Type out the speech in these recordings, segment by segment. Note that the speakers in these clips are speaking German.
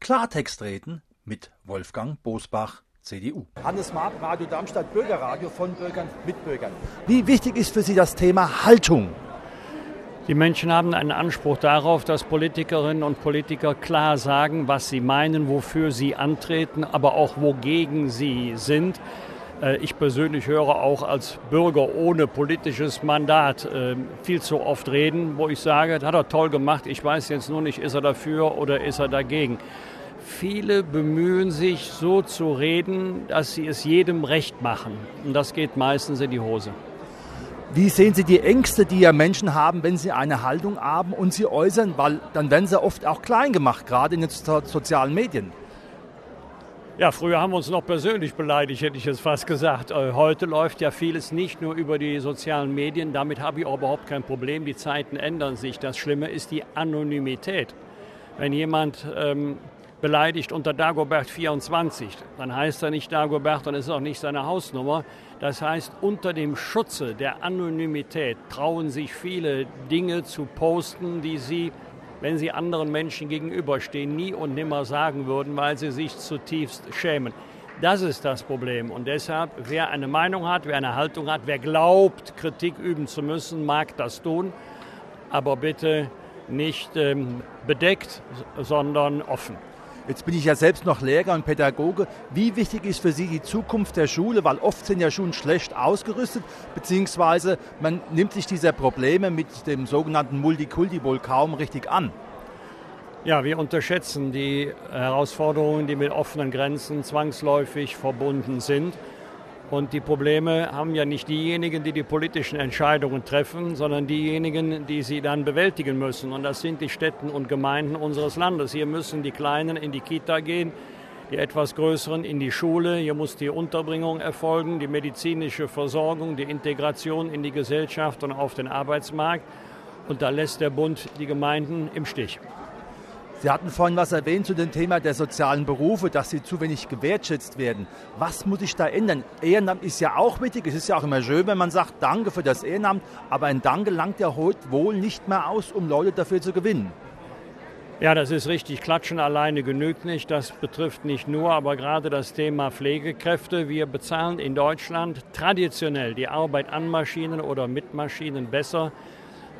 Klartext reden mit Wolfgang Bosbach, CDU. Hannes Mark, Radio Darmstadt, Bürgerradio von Bürgern mit Bürgern. Wie wichtig ist für Sie das Thema Haltung? Die Menschen haben einen Anspruch darauf, dass Politikerinnen und Politiker klar sagen, was sie meinen, wofür sie antreten, aber auch wogegen sie sind. Äh, ich persönlich höre auch als Bürger ohne politisches Mandat äh, viel zu oft reden, wo ich sage, das hat er toll gemacht, ich weiß jetzt nur nicht, ist er dafür oder ist er dagegen. Viele bemühen sich so zu reden, dass sie es jedem recht machen. Und das geht meistens in die Hose. Wie sehen Sie die Ängste, die ja Menschen haben, wenn sie eine Haltung haben und sie äußern? Weil dann werden sie oft auch klein gemacht, gerade in den sozialen Medien. Ja, früher haben wir uns noch persönlich beleidigt, hätte ich jetzt fast gesagt. Äh, heute läuft ja vieles nicht nur über die sozialen Medien. Damit habe ich auch überhaupt kein Problem. Die Zeiten ändern sich. Das Schlimme ist die Anonymität. Wenn jemand ähm, beleidigt unter Dagobert 24, dann heißt er nicht Dagobert und ist auch nicht seine Hausnummer. Das heißt, unter dem Schutze der Anonymität trauen sich viele Dinge zu posten, die sie wenn sie anderen Menschen gegenüberstehen, nie und nimmer sagen würden, weil sie sich zutiefst schämen. Das ist das Problem. Und deshalb, wer eine Meinung hat, wer eine Haltung hat, wer glaubt, Kritik üben zu müssen, mag das tun. Aber bitte nicht ähm, bedeckt, sondern offen. Jetzt bin ich ja selbst noch Lehrer und Pädagoge. Wie wichtig ist für Sie die Zukunft der Schule? Weil oft sind ja Schulen schlecht ausgerüstet, beziehungsweise man nimmt sich dieser Probleme mit dem sogenannten Multikulti wohl kaum richtig an. Ja, wir unterschätzen die Herausforderungen, die mit offenen Grenzen zwangsläufig verbunden sind. Und die Probleme haben ja nicht diejenigen, die die politischen Entscheidungen treffen, sondern diejenigen, die sie dann bewältigen müssen. Und das sind die Städten und Gemeinden unseres Landes. Hier müssen die Kleinen in die Kita gehen, die etwas Größeren in die Schule. Hier muss die Unterbringung erfolgen, die medizinische Versorgung, die Integration in die Gesellschaft und auf den Arbeitsmarkt. Und da lässt der Bund die Gemeinden im Stich. Sie hatten vorhin was erwähnt zu dem Thema der sozialen Berufe, dass sie zu wenig gewertschätzt werden. Was muss ich da ändern? Ehrenamt ist ja auch wichtig. Es ist ja auch immer schön, wenn man sagt, danke für das Ehrenamt. Aber ein Danke langt ja heute wohl nicht mehr aus, um Leute dafür zu gewinnen. Ja, das ist richtig. Klatschen alleine genügt nicht. Das betrifft nicht nur, aber gerade das Thema Pflegekräfte. Wir bezahlen in Deutschland traditionell die Arbeit an Maschinen oder mit Maschinen besser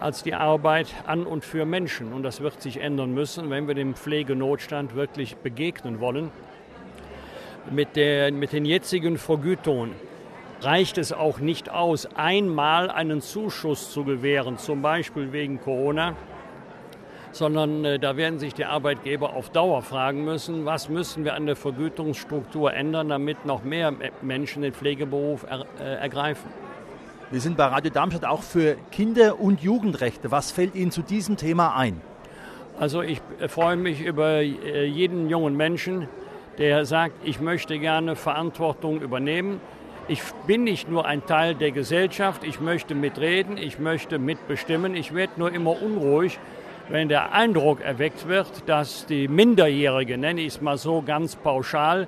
als die Arbeit an und für Menschen. Und das wird sich ändern müssen, wenn wir dem Pflegenotstand wirklich begegnen wollen. Mit, der, mit den jetzigen Vergütungen reicht es auch nicht aus, einmal einen Zuschuss zu gewähren, zum Beispiel wegen Corona, sondern äh, da werden sich die Arbeitgeber auf Dauer fragen müssen, was müssen wir an der Vergütungsstruktur ändern, damit noch mehr Menschen den Pflegeberuf er, äh, ergreifen. Wir sind bei Radio Darmstadt auch für Kinder- und Jugendrechte. Was fällt Ihnen zu diesem Thema ein? Also ich freue mich über äh, jeden jungen Menschen, der sagt, ich möchte gerne Verantwortung übernehmen. Ich bin nicht nur ein Teil der Gesellschaft, ich möchte mitreden, ich möchte mitbestimmen. Ich werde nur immer unruhig, wenn der Eindruck erweckt wird, dass die Minderjährigen, nenne ich es mal so ganz pauschal,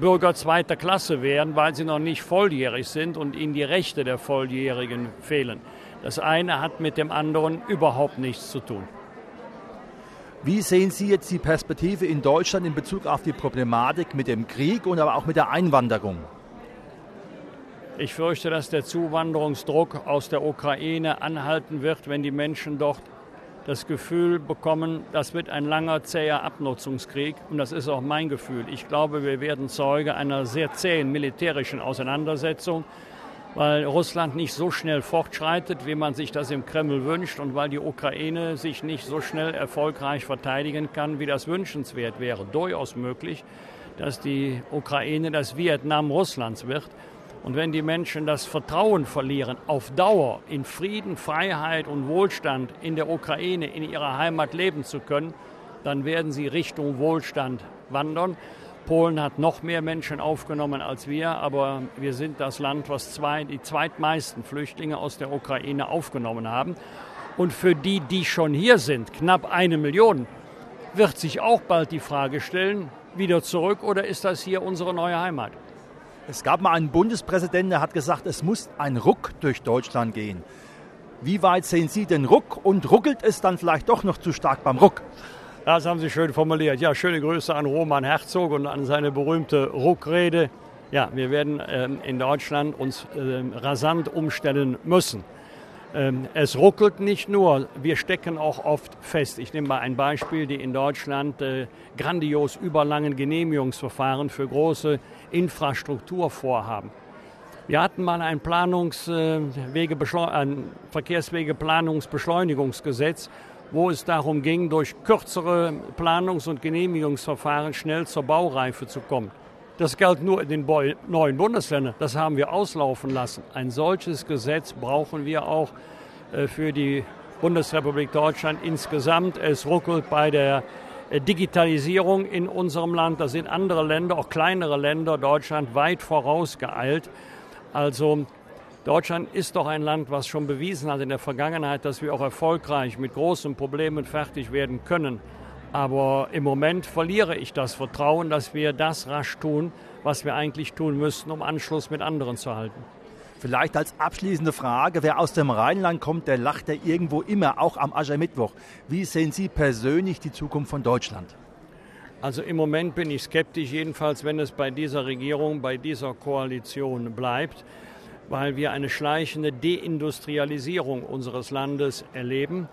Bürger zweiter Klasse werden, weil sie noch nicht volljährig sind und ihnen die Rechte der Volljährigen fehlen. Das eine hat mit dem anderen überhaupt nichts zu tun. Wie sehen Sie jetzt die Perspektive in Deutschland in Bezug auf die Problematik mit dem Krieg und aber auch mit der Einwanderung? Ich fürchte, dass der Zuwanderungsdruck aus der Ukraine anhalten wird, wenn die Menschen dort das Gefühl bekommen, das wird ein langer, zäher Abnutzungskrieg. Und das ist auch mein Gefühl. Ich glaube, wir werden Zeuge einer sehr zähen militärischen Auseinandersetzung, weil Russland nicht so schnell fortschreitet, wie man sich das im Kreml wünscht und weil die Ukraine sich nicht so schnell erfolgreich verteidigen kann, wie das wünschenswert wäre. Durchaus möglich, dass die Ukraine das Vietnam Russlands wird. Und wenn die Menschen das Vertrauen verlieren, auf Dauer in Frieden, Freiheit und Wohlstand in der Ukraine, in ihrer Heimat leben zu können, dann werden sie Richtung Wohlstand wandern. Polen hat noch mehr Menschen aufgenommen als wir, aber wir sind das Land, was zwei, die zweitmeisten Flüchtlinge aus der Ukraine aufgenommen haben. Und für die, die schon hier sind, knapp eine Million, wird sich auch bald die Frage stellen, wieder zurück oder ist das hier unsere neue Heimat? Es gab mal einen Bundespräsidenten, der hat gesagt, es muss ein Ruck durch Deutschland gehen. Wie weit sehen Sie den Ruck und ruckelt es dann vielleicht doch noch zu stark beim Ruck? Das haben Sie schön formuliert. Ja, schöne Grüße an Roman Herzog und an seine berühmte Ruckrede. Ja, wir werden ähm, in Deutschland uns ähm, rasant umstellen müssen. Ähm, es ruckelt nicht nur, wir stecken auch oft fest. Ich nehme mal ein Beispiel, die in Deutschland äh, grandios überlangen Genehmigungsverfahren für große Infrastrukturvorhaben. Wir hatten mal ein, Planungswege, äh, ein Verkehrswegeplanungsbeschleunigungsgesetz, wo es darum ging, durch kürzere Planungs- und Genehmigungsverfahren schnell zur Baureife zu kommen. Das galt nur in den neuen Bundesländern. Das haben wir auslaufen lassen. Ein solches Gesetz brauchen wir auch äh, für die Bundesrepublik Deutschland insgesamt. Es ruckelt bei der äh, Digitalisierung in unserem Land. Da sind andere Länder, auch kleinere Länder, Deutschland weit vorausgeeilt. Also Deutschland ist doch ein Land, was schon bewiesen hat in der Vergangenheit, dass wir auch erfolgreich mit großen Problemen fertig werden können. Aber im Moment verliere ich das Vertrauen, dass wir das rasch tun, was wir eigentlich tun müssten, um Anschluss mit anderen zu halten. Vielleicht als abschließende Frage, wer aus dem Rheinland kommt, der lacht ja irgendwo immer, auch am Aschermittwoch. Wie sehen Sie persönlich die Zukunft von Deutschland? Also im Moment bin ich skeptisch, jedenfalls wenn es bei dieser Regierung, bei dieser Koalition bleibt, weil wir eine schleichende Deindustrialisierung unseres Landes erleben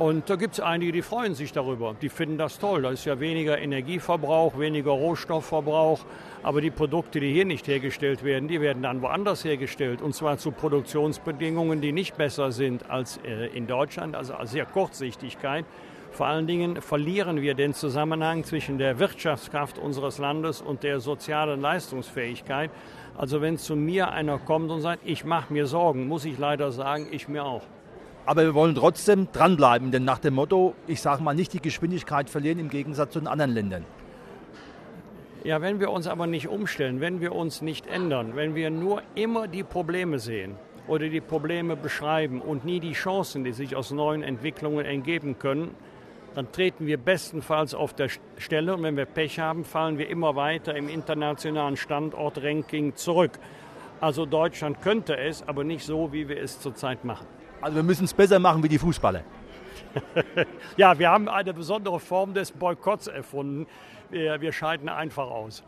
und da gibt es einige, die freuen sich darüber. Die finden das toll. Da ist ja weniger Energieverbrauch, weniger Rohstoffverbrauch. Aber die Produkte, die hier nicht hergestellt werden, die werden dann woanders hergestellt. Und zwar zu Produktionsbedingungen, die nicht besser sind als äh, in Deutschland, also als sehr Kurzsichtigkeit. Vor allen Dingen verlieren wir den Zusammenhang zwischen der Wirtschaftskraft unseres Landes und der sozialen Leistungsfähigkeit. Also wenn zu mir einer kommt und sagt, ich mache mir Sorgen, muss ich leider sagen, ich mir auch. Aber wir wollen trotzdem dranbleiben, denn nach dem Motto, ich sage mal, nicht die Geschwindigkeit verlieren im Gegensatz zu den anderen Ländern. Ja, wenn wir uns aber nicht umstellen, wenn wir uns nicht ändern, wenn wir nur immer die Probleme sehen oder die Probleme beschreiben und nie die Chancen, die sich aus neuen Entwicklungen ergeben können, dann treten wir bestenfalls auf der Stelle und wenn wir Pech haben, fallen wir immer weiter im internationalen Standortranking zurück. Also Deutschland könnte es, aber nicht so, wie wir es zurzeit machen. Also wir müssen es besser machen wie die Fußballer. ja, wir haben eine besondere Form des Boykotts erfunden. Wir, wir scheiden einfach aus.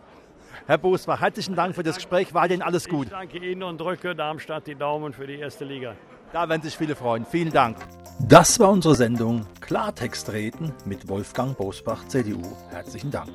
Herr Bosbach, herzlichen Dank für das Gespräch. War Ihnen alles gut? Ich danke Ihnen und drücke Darmstadt die Daumen für die erste Liga. Da werden sich viele freuen. Vielen Dank. Das war unsere Sendung Klartext reden mit Wolfgang Bosbach, CDU. Herzlichen Dank.